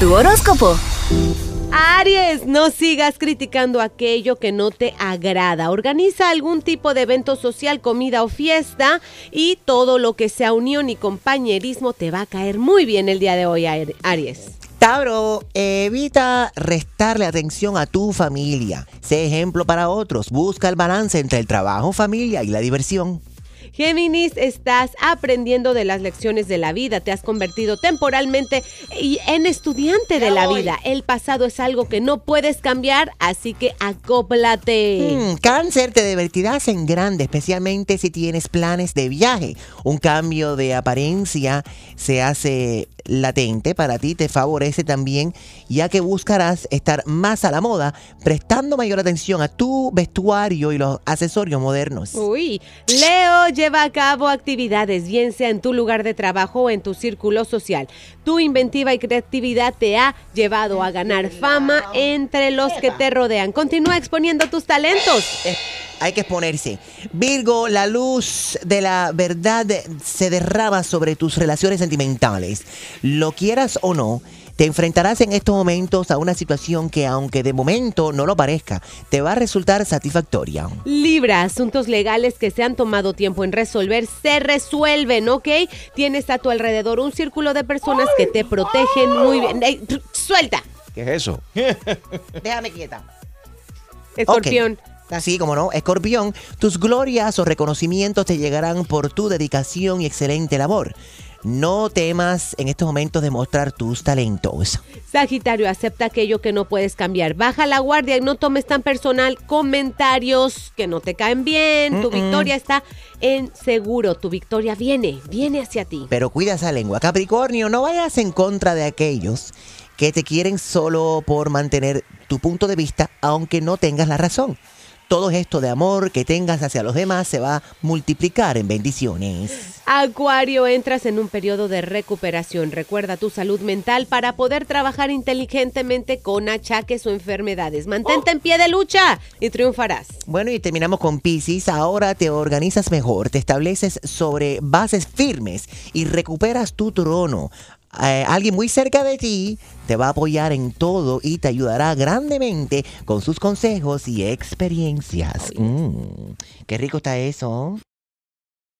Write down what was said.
tu horóscopo. Aries, no sigas criticando aquello que no te agrada. Organiza algún tipo de evento social, comida o fiesta y todo lo que sea unión y compañerismo te va a caer muy bien el día de hoy, Aries. Tauro, evita restarle atención a tu familia. Sé ejemplo para otros. Busca el balance entre el trabajo, familia y la diversión. Géminis, estás aprendiendo de las lecciones de la vida, te has convertido temporalmente en estudiante de la vida. El pasado es algo que no puedes cambiar, así que acóplate. Hmm, cáncer, te divertirás en grande, especialmente si tienes planes de viaje. Un cambio de apariencia se hace latente para ti te favorece también, ya que buscarás estar más a la moda, prestando mayor atención a tu vestuario y los accesorios modernos. Uy, Leo lleva a cabo actividades, bien sea en tu lugar de trabajo o en tu círculo social. Tu inventiva y creatividad te ha llevado a ganar fama entre los que te rodean. Continúa exponiendo tus talentos hay que exponerse. Virgo, la luz de la verdad se derrama sobre tus relaciones sentimentales. Lo quieras o no, te enfrentarás en estos momentos a una situación que, aunque de momento no lo parezca, te va a resultar satisfactoria. Libra, asuntos legales que se han tomado tiempo en resolver se resuelven, ¿ok? Tienes a tu alrededor un círculo de personas que te protegen muy bien. ¡Suelta! ¿Qué es eso? Déjame quieta. Escorpión. Así como no, escorpión, tus glorias o reconocimientos te llegarán por tu dedicación y excelente labor. No temas en estos momentos de mostrar tus talentos. Sagitario, acepta aquello que no puedes cambiar. Baja la guardia y no tomes tan personal comentarios que no te caen bien. Tu victoria está en seguro. Tu victoria viene, viene hacia ti. Pero cuida esa lengua. Capricornio, no vayas en contra de aquellos que te quieren solo por mantener tu punto de vista, aunque no tengas la razón todo esto de amor que tengas hacia los demás se va a multiplicar en bendiciones. Acuario, entras en un periodo de recuperación. Recuerda tu salud mental para poder trabajar inteligentemente con achaques o enfermedades. Mantente en pie de lucha y triunfarás. Bueno, y terminamos con Pisces. Ahora te organizas mejor, te estableces sobre bases firmes y recuperas tu trono. Eh, alguien muy cerca de ti te va a apoyar en todo y te ayudará grandemente con sus consejos y experiencias. Mm, qué rico está eso.